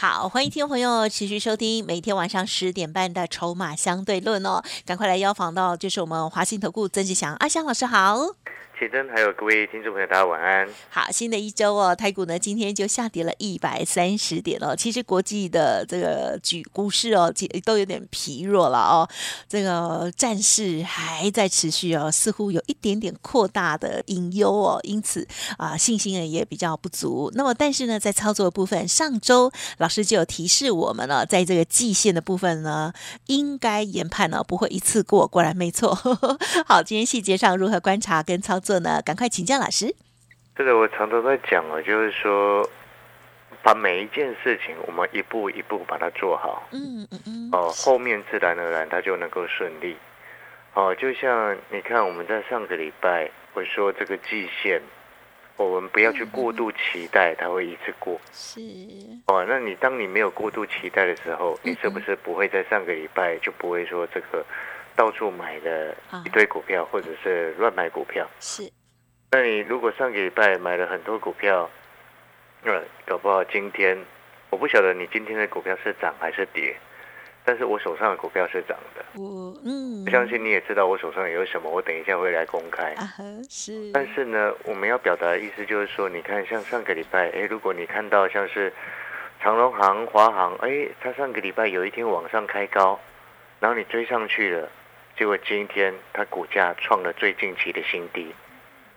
好，欢迎听众朋友持续收听每天晚上十点半的《筹码相对论》哦，赶快来邀访到就是我们华信投顾曾志祥阿祥老师好。启真，还有各位听众朋友，大家晚安。好，新的一周哦，台股呢今天就下跌了一百三十点哦。其实国际的这个举股市哦，都有点疲弱了哦。这个战事还在持续哦，似乎有一点点扩大的隐忧哦。因此啊，信心呢也比较不足。那么，但是呢，在操作的部分，上周老师就有提示我们了，在这个季线的部分呢，应该研判呢不会一次过。果然没错。好，今天细节上如何观察跟操作？做呢？赶快请教老师。这个我常常在讲啊，就是说，把每一件事情我们一步一步把它做好，嗯嗯嗯，哦，后面自然而然它就能够顺利。哦，就像你看，我们在上个礼拜会说这个季线，我们不要去过度期待它会一次过。是。哦，那你当你没有过度期待的时候，你是不是不会在上个礼拜就不会说这个？到处买的一堆股票，或者是乱买股票，是。那你如果上个礼拜买了很多股票，那搞不好今天，我不晓得你今天的股票是涨还是跌，但是我手上的股票是涨的。我嗯，相信你也知道我手上有什么，我等一下会来公开。啊是。但是呢，我们要表达的意思就是说，你看，像上个礼拜，哎，如果你看到像是长隆行、华航，哎，它上个礼拜有一天往上开高，然后你追上去了。结果今天它股价创了最近期的新低，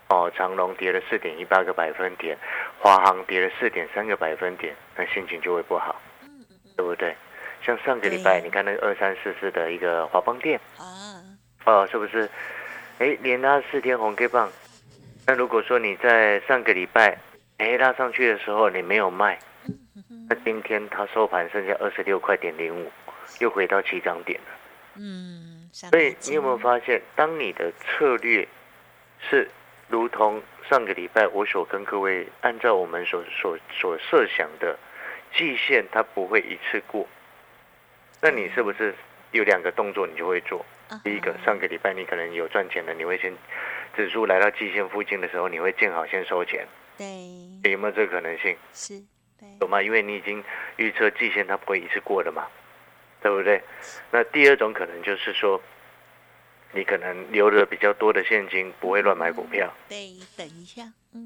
哦，长隆跌了四点一八个百分点，华航跌了四点三个百分点，那心情就会不好，对不对？像上个礼拜，你看那个二三四四的一个华邦店，啊，哦，是不是？哎，连拉四天红 K 棒，那如果说你在上个礼拜，哎，拉上去的时候你没有卖，那今天它收盘剩下二十六块点零五，又回到起涨点了，嗯。所以你有没有发现，当你的策略是如同上个礼拜我所跟各位按照我们所所所设想的季线，它不会一次过，那你是不是有两个动作你就会做？第一个，上个礼拜你可能有赚钱的，你会先指数来到季线附近的时候，你会见好先收钱。对，有没有这个可能性？是，对，有吗？因为你已经预测季线它不会一次过的嘛。对不对？那第二种可能就是说，你可能留着比较多的现金，不会乱买股票。对，等一下，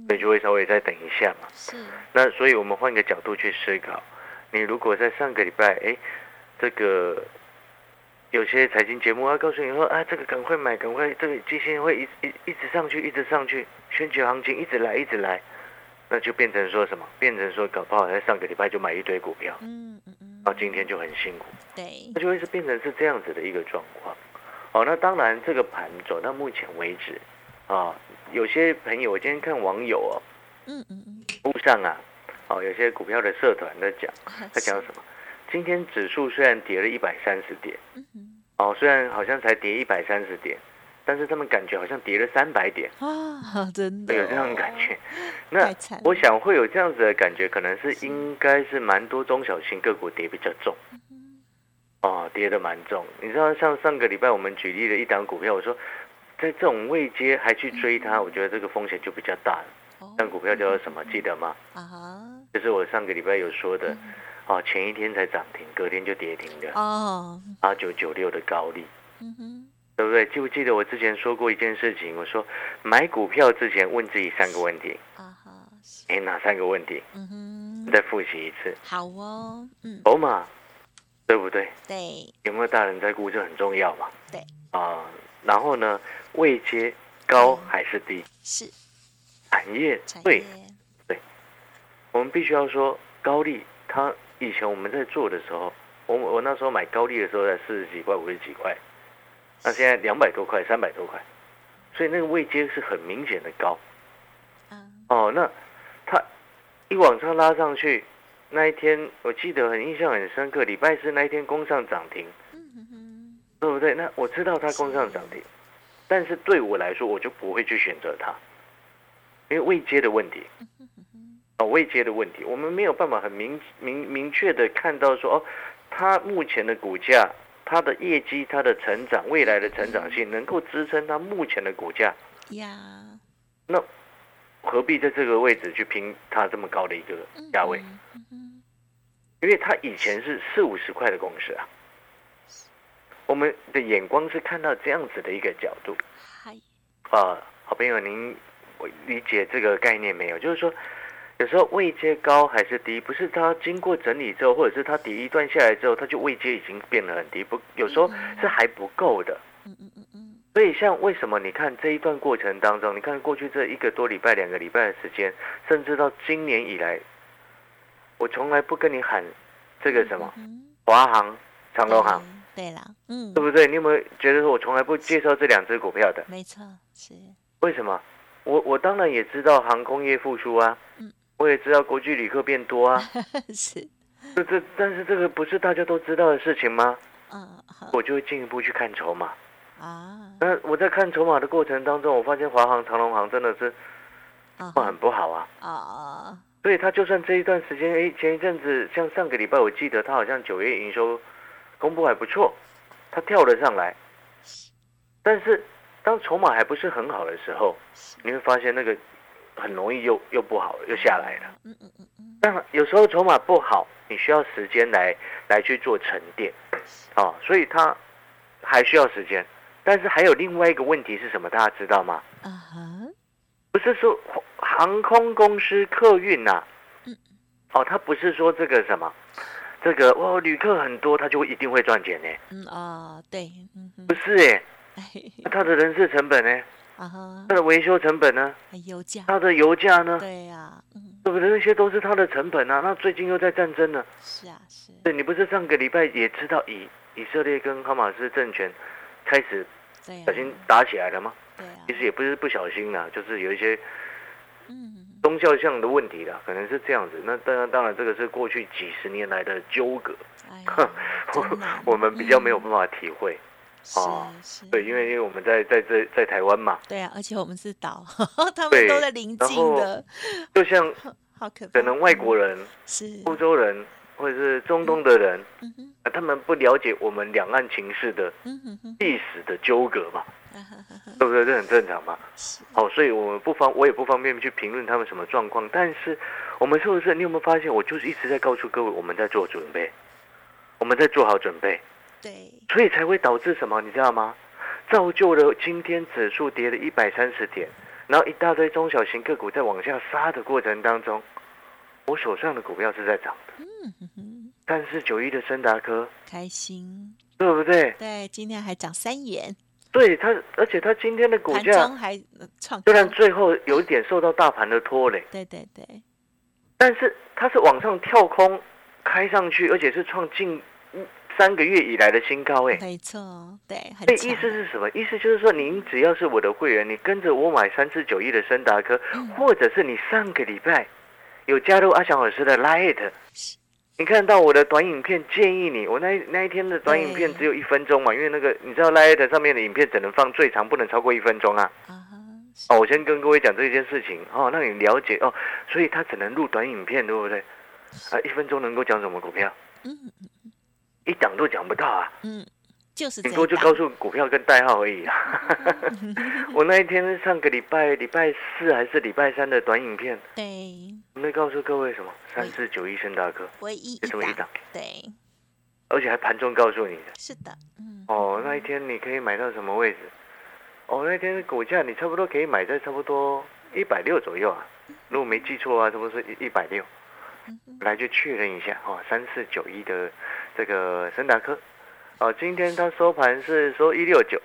所以就会稍微再等一下嘛。是。那所以我们换个角度去思考，你如果在上个礼拜，哎，这个有些财经节目要告诉你说，啊，这个赶快买，赶快，这个基金会一一一直上去，一直上去，选举行情一直来，一直来，那就变成说什么？变成说搞不好在上个礼拜就买一堆股票。嗯嗯嗯。到今天就很辛苦，对，那就会是变成是这样子的一个状况。哦，那当然这个盘走到目前为止，啊，有些朋友我今天看网友哦，嗯嗯嗯，路上啊，哦，有些股票的社团在讲，在讲什么？今天指数虽然跌了一百三十点，哦，虽然好像才跌一百三十点。但是他们感觉好像跌了三百点啊，真的有这样的感觉。那我想会有这样子的感觉，可能是应该是蛮多中小型个股跌比较重。哦，跌的蛮重。你知道，像上个礼拜我们举例的一档股票，我说在这种位阶还去追它，我觉得这个风险就比较大了。那股票叫做什么？记得吗？啊就是我上个礼拜有说的，哦，前一天才涨停，隔天就跌停的。哦，八九九六的高利。嗯哼。对不对？记不记得我之前说过一件事情？我说买股票之前问自己三个问题。啊哈，哎，哪三个问题？嗯哼，再复习一次。好哦，嗯，筹码，对不对？对。有没有大人在顾？这很重要嘛。对。啊，然后呢？位阶高还是低？是。产业对对，我们必须要说高利。他以前我们在做的时候，我我那时候买高利的时候在四十几块、五十几块。那现在两百多块，三百多块，所以那个位阶是很明显的高。哦，那它一往上拉上去，那一天我记得很印象很深刻，礼拜四那一天攻上涨停，对不对？那我知道它攻上涨停，但是对我来说，我就不会去选择它，因为未接的问题，哦，未接的问题，我们没有办法很明明明确的看到说，哦，它目前的股价、它的业绩、它的成长、未来的成长性，能够支撑它目前的股价呀？那何必在这个位置去拼它这么高的一个价位？因为它以前是四五十块的公司啊。我们的眼光是看到这样子的一个角度，啊，好朋友，您理解这个概念没有？就是说，有时候位阶高还是低，不是它经过整理之后，或者是它第一段下来之后，它就位阶已经变得很低，不，有时候是还不够的。嗯嗯嗯嗯。所以，像为什么你看这一段过程当中，你看过去这一个多礼拜、两个礼拜的时间，甚至到今年以来，我从来不跟你喊这个什么华航、长隆航。对了，嗯，对不对？你有没有觉得说我从来不介绍这两只股票的？没错，是。为什么？我我当然也知道航空业复苏啊，嗯，我也知道国际旅客变多啊，是。这这，但是这个不是大家都知道的事情吗？嗯，我就会进一步去看筹码啊。那我在看筹码的过程当中，我发现华航、长隆航真的是很不好啊啊。所以他就算这一段时间，哎，前一阵子像上个礼拜，我记得他好像九月营收。公布还不错，他跳了上来，但是当筹码还不是很好的时候，你会发现那个很容易又又不好，又下来了。嗯嗯嗯嗯。但有时候筹码不好，你需要时间来来去做沉淀，哦，所以它还需要时间。但是还有另外一个问题是什么？大家知道吗？啊哈，不是说航空公司客运呐，嗯，哦，它不是说这个什么。这个哦，旅客很多，他就会一定会赚钱呢。嗯啊，对，不是哎，他的人事成本呢？啊哈，他的维修成本呢？油价，他的油价呢？对呀，对不对？那些都是它的成本啊。那最近又在战争呢？是啊，是。对，你不是上个礼拜也知道以以色列跟哈马斯政权开始小心打起来了吗？对啊，其实也不是不小心啦，就是有一些嗯。宗教上的问题啦，可能是这样子。那当然，当然，这个是过去几十年来的纠葛，我们比较没有办法体会。啊，对，因为因为我们在在这在台湾嘛。对啊，而且我们是岛，他们都在邻近的。就像，好可可能外国人是欧洲人或者是中东的人，他们不了解我们两岸情势的历史的纠葛嘛。对不对？这很正常嘛。好，所以我们不方，我也不方便去评论他们什么状况。但是，我们是不是？你有没有发现？我就是一直在告诉各位，我们在做准备，我们在做好准备。对。所以才会导致什么？你知道吗？造就了今天指数跌了一百三十点，然后一大堆中小型个股在往下杀的过程当中，我手上的股票是在涨的。嗯哼哼。三四九一的森达科，开心，对不对？对，今天还涨三元。对它，而且它今天的股价还创，虽然最后有一点受到大盘的拖累，对对对，但是它是往上跳空开上去，而且是创近三个月以来的新高，哎，没错，对。那意思是什么？意思就是说，您只要是我的会员，你跟着我买三四九亿的森达科，或者是你上个礼拜有加入阿翔老师的 Light。你看到我的短影片，建议你，我那那一天的短影片只有一分钟嘛，因为那个你知道，Light 上面的影片只能放最长不能超过一分钟啊。哦，我先跟各位讲这件事情哦，让你了解哦，所以他只能录短影片，对不对？啊，一分钟能够讲什么股票？嗯一档都讲不到啊。嗯。就是顶多就告诉股票跟代号而已啊！我那一天上个礼拜礼拜四还是礼拜三的短影片，对，没告诉各位什么三四九一升大哥，唯一这么一档，对，而且还盘中告诉你的，是的，嗯，哦，那一天你可以买到什么位置？哦，那天股价你差不多可以买在差不多一百六左右啊，如果没记错啊，是不是一一百六？来就确认一下哦，三四九一的这个森达科。哦，今天它收盘是收一六九，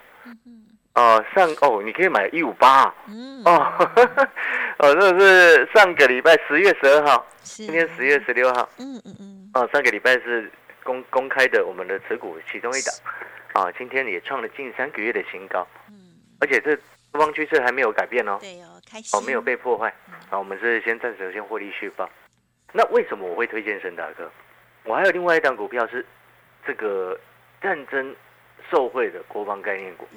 哦上哦，你可以买一五八，嗯。哦，哦，这是上个礼拜十月十二号，今天十月十六号，嗯嗯嗯，哦，上个礼拜是公公开的我们的持股其中一档，啊，今天也创了近三个月的新高，嗯，而且这多方趋势还没有改变哦，对哦，开心哦，没有被破坏，啊，我们是先暂时先获利续报，那为什么我会推荐深大哥？我还有另外一档股票是这个。战争受贿的国防概念股，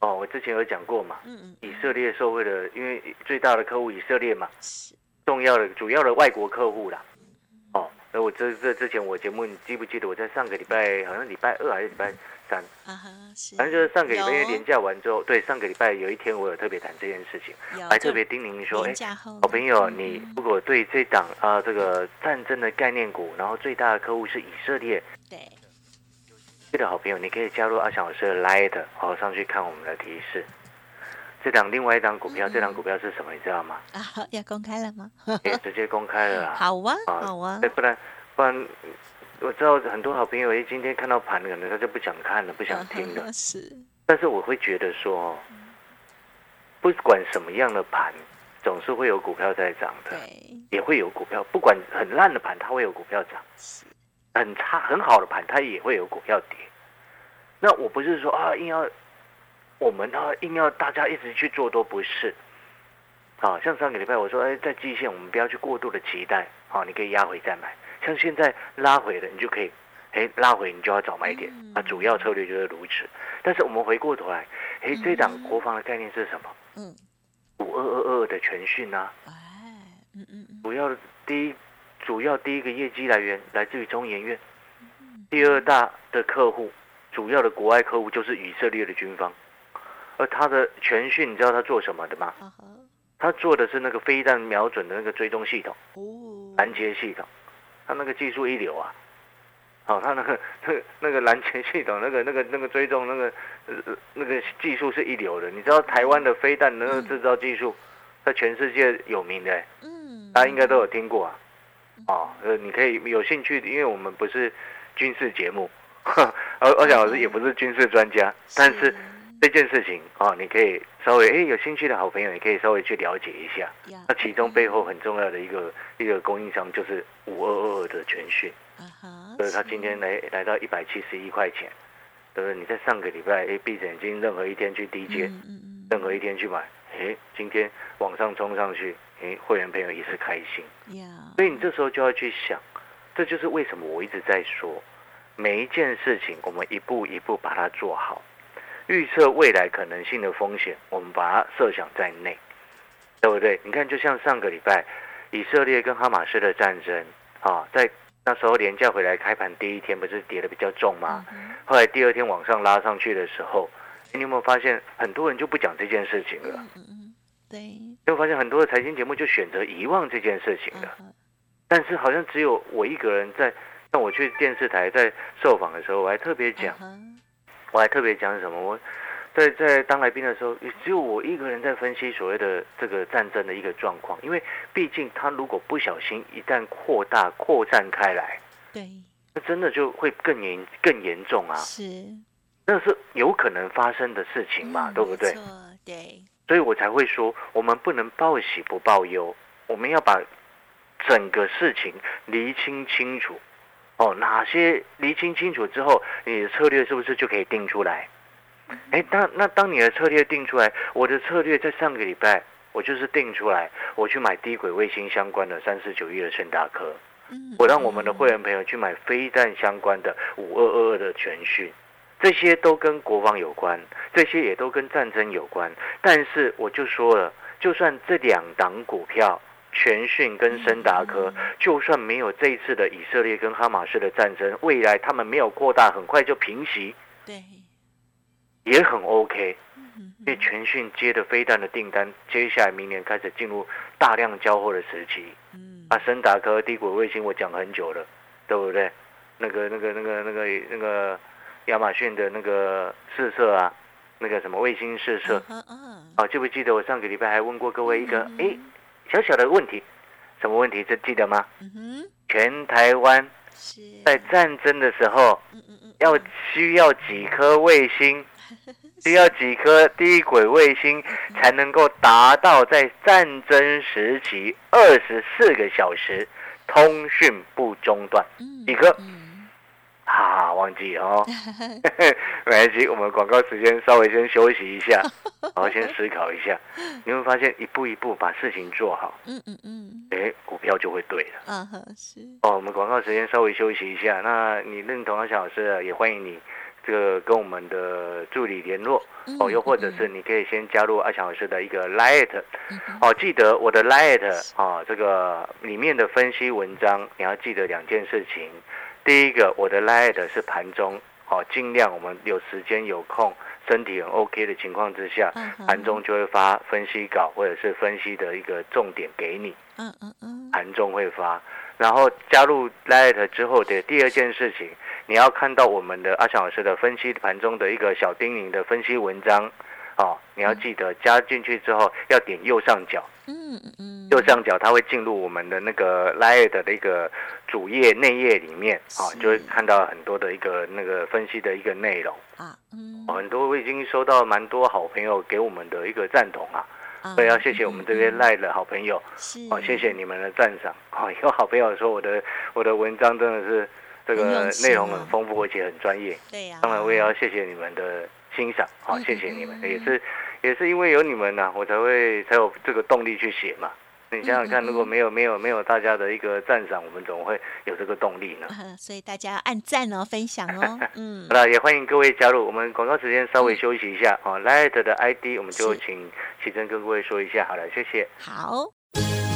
哦，我之前有讲过嘛，嗯嗯，以色列受惠的，因为最大的客户以色列嘛，是重要的主要的外国客户啦。哦，那我这这之前我节目你记不记得我在上个礼拜好像礼拜二还是礼拜三啊哈，是，反正就是上个礼拜连假完之后，对，上个礼拜有一天我有特别谈这件事情，还特别叮咛说，哎，好朋友，你如果对这档啊这个战争的概念股，然后最大的客户是以色列，对。的好朋友，你可以加入阿翔老师的 Light，好上去看我们的提示。这档另外一档股票，这档股票是什么？你知道吗？啊，要公开了吗？也直接公开了啦。好啊，好啊。不然不然，我知道很多好朋友，哎，今天看到盘，可能他就不想看了，不想听了。是。但是我会觉得说，不管什么样的盘，总是会有股票在涨的，也会有股票，不管很烂的盘，它会有股票涨。是。很差很好的盘，它也会有股票跌。那我不是说啊，硬要我们啊，硬要大家一直去做，都不是。啊，像上个礼拜我说，哎，在季线我们不要去过度的期待，好，你可以压回再买。像现在拉回了，你就可以，哎，拉回你就要找买点。啊，主要策略就是如此。但是我们回过头来，哎，这档国防的概念是什么？嗯，五二二二的全讯啊。哎，嗯嗯嗯，主要的第一。主要第一个业绩来源来自于中研院，第二大的客户，主要的国外客户就是以色列的军方，而他的全讯，你知道他做什么的吗？他做的是那个飞弹瞄准的那个追踪系统，拦截系统，他那个技术一流啊！哦，他那个那 那个拦截系统，那个那个那个追踪那个呃那个技术是一流的。你知道台湾的飞弹那个制造技术，在全世界有名的，嗯，大家应该都有听过啊。哦，呃，你可以有兴趣，因为我们不是军事节目，而而且老师也不是军事专家，但是这件事情啊，你可以稍微哎有兴趣的好朋友，也可以稍微去了解一下。那其中背后很重要的一个一个供应商就是五二二二的全讯，所以他今天来来到一百七十一块钱，对不对？你在上个礼拜哎闭着眼睛任何一天去低接，任何一天去买，哎，今天往上冲上去。哎，会员朋友也是开心，所以你这时候就要去想，这就是为什么我一直在说，每一件事情我们一步一步把它做好，预测未来可能性的风险，我们把它设想在内，对不对？你看，就像上个礼拜以色列跟哈马斯的战争啊，在那时候廉价回来开盘第一天不是跌的比较重吗？后来第二天往上拉上去的时候，你有没有发现很多人就不讲这件事情了？对，就发现很多的财经节目就选择遗忘这件事情了，但是好像只有我一个人在。像我去电视台在受访的时候，我还特别讲，我还特别讲什么？我在在当来宾的时候，也只有我一个人在分析所谓的这个战争的一个状况，因为毕竟他如果不小心一旦扩大扩散开来，对，那真的就会更严更严重啊！是，那是有可能发生的事情嘛？对不对？对。所以我才会说，我们不能报喜不报忧，我们要把整个事情厘清清楚。哦，哪些厘清清楚之后，你的策略是不是就可以定出来？哎，当那当你的策略定出来，我的策略在上个礼拜我就是定出来，我去买低轨卫星相关的三四九亿的盛大科，我让我们的会员朋友去买飞弹相关的五二二二的全讯。这些都跟国防有关，这些也都跟战争有关。但是我就说了，就算这两档股票，全讯跟森达科，就算没有这一次的以色列跟哈马斯的战争，未来他们没有扩大，很快就平息，对，也很 OK。因为全讯接的飞弹的订单，接下来明年开始进入大量交货的时期。嗯，啊，森达科低轨卫星我讲很久了，对不对？那个、那个、那个、那个、那个。亚马逊的那个试射啊，那个什么卫星试射，啊，记不记得我上个礼拜还问过各位一个哎小小的问题，什么问题？这记得吗？全台湾在战争的时候要需要几颗卫星，需要几颗低轨卫星才能够达到在战争时期二十四个小时通讯不中断？几颗？哈，忘记哦，没关系，我们广告时间稍微先休息一下，好，先思考一下。你会发现，一步一步把事情做好，嗯嗯嗯，哎，股票就会对了。嗯哼，是。哦，我们广告时间稍微休息一下。那你认同阿小老师，也欢迎你这个跟我们的助理联络哦，又或者是你可以先加入阿强老师的一个 Light 哦，记得我的 Light 啊，这个里面的分析文章你要记得两件事情。第一个，我的 Light 是盘中哦，尽量我们有时间有空，身体很 OK 的情况之下，盘中就会发分析稿或者是分析的一个重点给你。嗯嗯嗯，盘中会发，然后加入 Light 之后的第二件事情。你要看到我们的阿强老师的分析盘中的一个小叮咛的分析文章，哦，你要记得加进去之后要点右上角，嗯嗯右上角它会进入我们的那个 Light 的那个主页内页里面，啊，就会看到很多的一个那个分析的一个内容。啊，嗯，很多我已经收到蛮多好朋友给我们的一个赞同啊，所以要谢谢我们这边赖的好朋友，是，哦，谢谢你们的赞赏，哦，有好朋友说我的我的文章真的是。这个内容很丰富，而且很专业。对呀，当然我也要谢谢你们的欣赏，好，谢谢你们，也是也是因为有你们呢，我才会才有这个动力去写嘛。你想想看，如果没有没有没有大家的一个赞赏，我们怎么会有这个动力呢？所以大家按赞哦，分享哦，嗯。好了，也欢迎各位加入。我们广告时间稍微休息一下啊，Light 的 ID 我们就请启真跟各位说一下。好了，谢谢。好，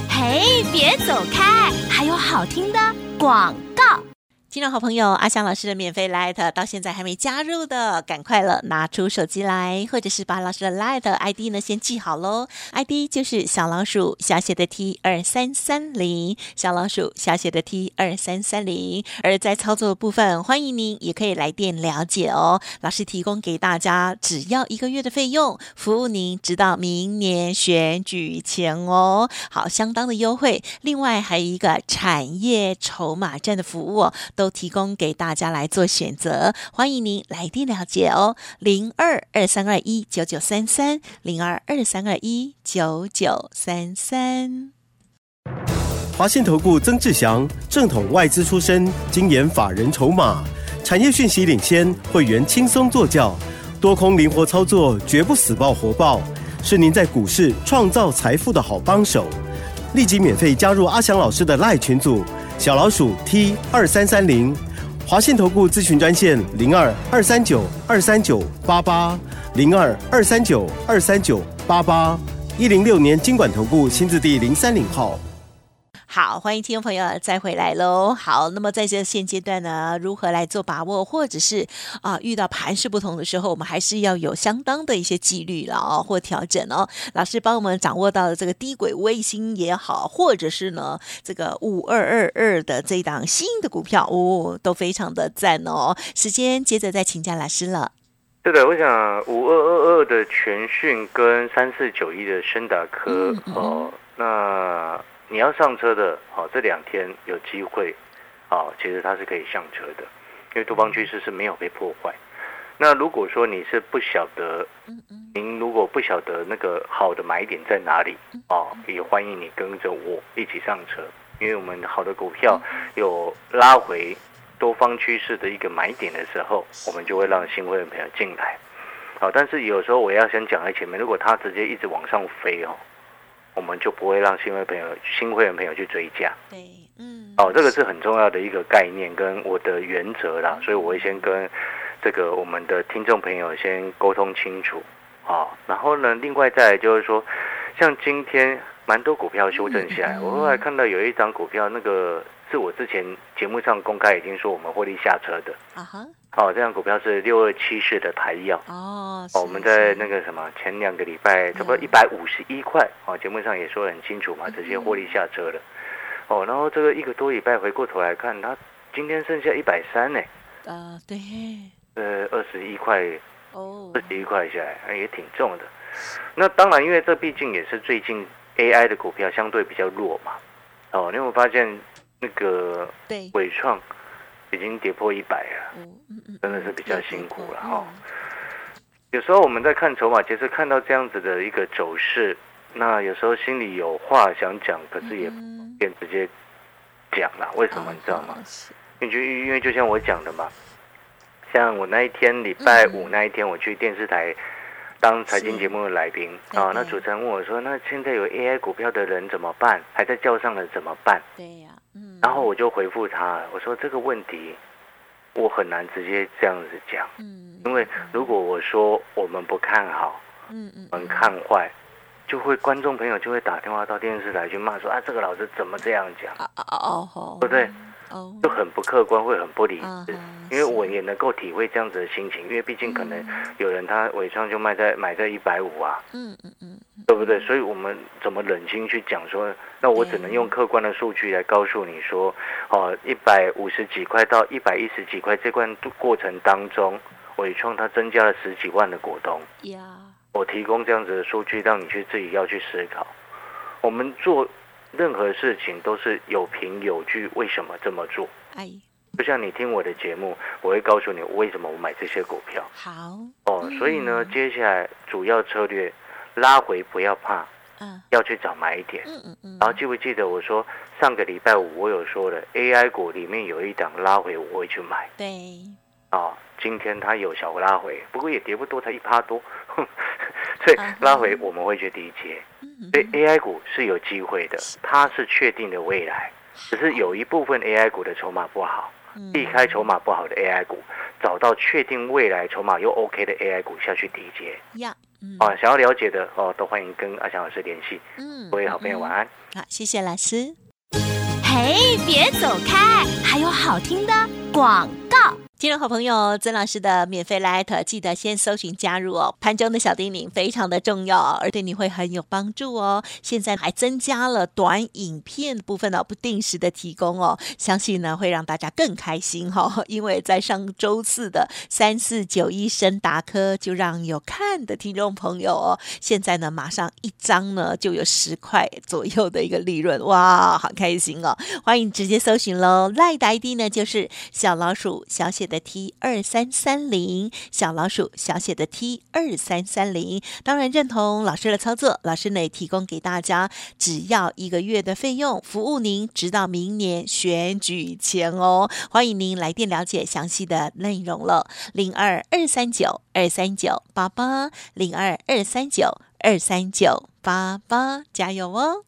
嘿，别走开，还有好听的广告。听众好朋友，阿香老师的免费 Light 到现在还没加入的，赶快了，拿出手机来，或者是把老师的 Light ID 呢先记好喽。ID 就是小老鼠小写的 T 二三三零，小老鼠小写的 T 二三三零。而在操作部分，欢迎您也可以来电了解哦。老师提供给大家，只要一个月的费用，服务您直到明年选举前哦。好，相当的优惠。另外还有一个产业筹码站的服务。都提供给大家来做选择，欢迎您来电了解哦，零二二三二一九九三三，零二二三二一九九三三。华信投顾曾志祥，正统外资出身，精研法人筹码，产业讯息领先，会员轻松做教，多空灵活操作，绝不死爆活爆，是您在股市创造财富的好帮手。立即免费加入阿祥老师的赖群组。小老鼠 T 二三三零，华信投顾咨询专线零二二三九二三九八八零二二三九二三九八八一零六年经管投顾新字第零三零号。好，欢迎听众朋友再回来喽。好，那么在这现阶段呢，如何来做把握，或者是啊遇到盘势不同的时候，我们还是要有相当的一些纪律了哦，或调整哦。老师帮我们掌握到了这个低轨卫星也好，或者是呢这个五二二二的这一档新的股票哦，都非常的赞哦。时间接着再请教老师了。是的，我想五二二二的全讯跟三四九一的深达科哦，那。你要上车的，好，这两天有机会，啊，其实它是可以上车的，因为多方趋势是没有被破坏。那如果说你是不晓得，您如果不晓得那个好的买点在哪里，哦，也欢迎你跟着我一起上车，因为我们好的股票有拉回多方趋势的一个买点的时候，我们就会让新会员朋友进来。好，但是有时候我要先讲在前面，如果它直接一直往上飞哦。我们就不会让新会朋友、新会员朋友去追加。对，嗯，哦，这个是很重要的一个概念跟我的原则啦，所以我会先跟这个我们的听众朋友先沟通清楚啊。然后呢，另外再就是说，像今天蛮多股票修正下来，我后来看到有一张股票，那个是我之前节目上公开已经说我们获利下车的。啊哈。哦，这张股票是六二七四的台药哦。哦，我们在那个什么前两个礼拜，差不多一百五十一块哦，节目上也说得很清楚嘛，直接获利下车了。哦，然后这个一个多礼拜回过头来看，它今天剩下一百三呢。啊，对。呃，二十一块哦，二十一块下来也挺重的。那当然，因为这毕竟也是最近 AI 的股票相对比较弱嘛。哦，你有没有发现那个对伟创？已经跌破一百了，真的是比较辛苦了哈。有时候我们在看筹码，其实看到这样子的一个走势，那有时候心里有话想讲，可是也便直接讲了。为什么你知道吗？因为就因为就像我讲的嘛，像我那一天礼拜五那一天，我去电视台当财经节目的来宾啊，那主持人问我说：“那现在有 AI 股票的人怎么办？还在叫上了怎么办？”对呀。然后我就回复他，我说这个问题，我很难直接这样子讲，嗯，因为如果我说我们不看好，嗯嗯，我们看坏，就会观众朋友就会打电话到电视台去骂说啊，这个老师怎么这样讲？哦哦哦，对不对？哦，就很不客观，会很不理智。因为我也能够体会这样子的心情，因为毕竟可能有人他尾创就卖在买在一百五啊，嗯嗯嗯，对不对？所以我们怎么冷静去讲说？那我只能用客观的数据来告诉你说，哦，一百五十几块到一百一十几块这段过程当中，伟创它增加了十几万的股东。呀，我提供这样子的数据，让你去自己要去思考。我们做任何事情都是有凭有据，为什么这么做？哎。就像你听我的节目，我会告诉你为什么我买这些股票。好哦，所以呢，接下来主要策略拉回不要怕，嗯，要去找买点。嗯嗯嗯。然后记不记得我说上个礼拜五我有说的 AI 股里面有一档拉回我会去买。对。哦，今天它有小拉回，不过也跌不多，才一趴多，所以拉回我们会去低接。所以 AI 股是有机会的，它是确定的未来，只是有一部分 AI 股的筹码不好。避开筹码不好的 AI 股，找到确定未来筹码又 OK 的 AI 股下去抵接。呀，啊，想要了解的哦，都欢迎跟阿翔老师联系。嗯，各位好朋友晚安。好，谢谢老师。嘿，别走开，还有好听的广告。听众好朋友，曾老师的免费 Light，记得先搜寻加入哦。盘中的小叮咛非常的重要，而对你会很有帮助哦。现在还增加了短影片部分呢，不定时的提供哦，相信呢会让大家更开心哈。因为在上周四的三四九一升达科，就让有看的听众朋友哦，现在呢马上一张呢就有十块左右的一个利润，哇，好开心哦！欢迎直接搜寻喽，Light ID 呢就是小老鼠小写。的 T 二三三零小老鼠小写的 T 二三三零，当然认同老师的操作，老师呢也提供给大家，只要一个月的费用，服务您直到明年选举前哦。欢迎您来电了解详细的内容了，零二二三九二三九八八零二二三九二三九八八，加油哦！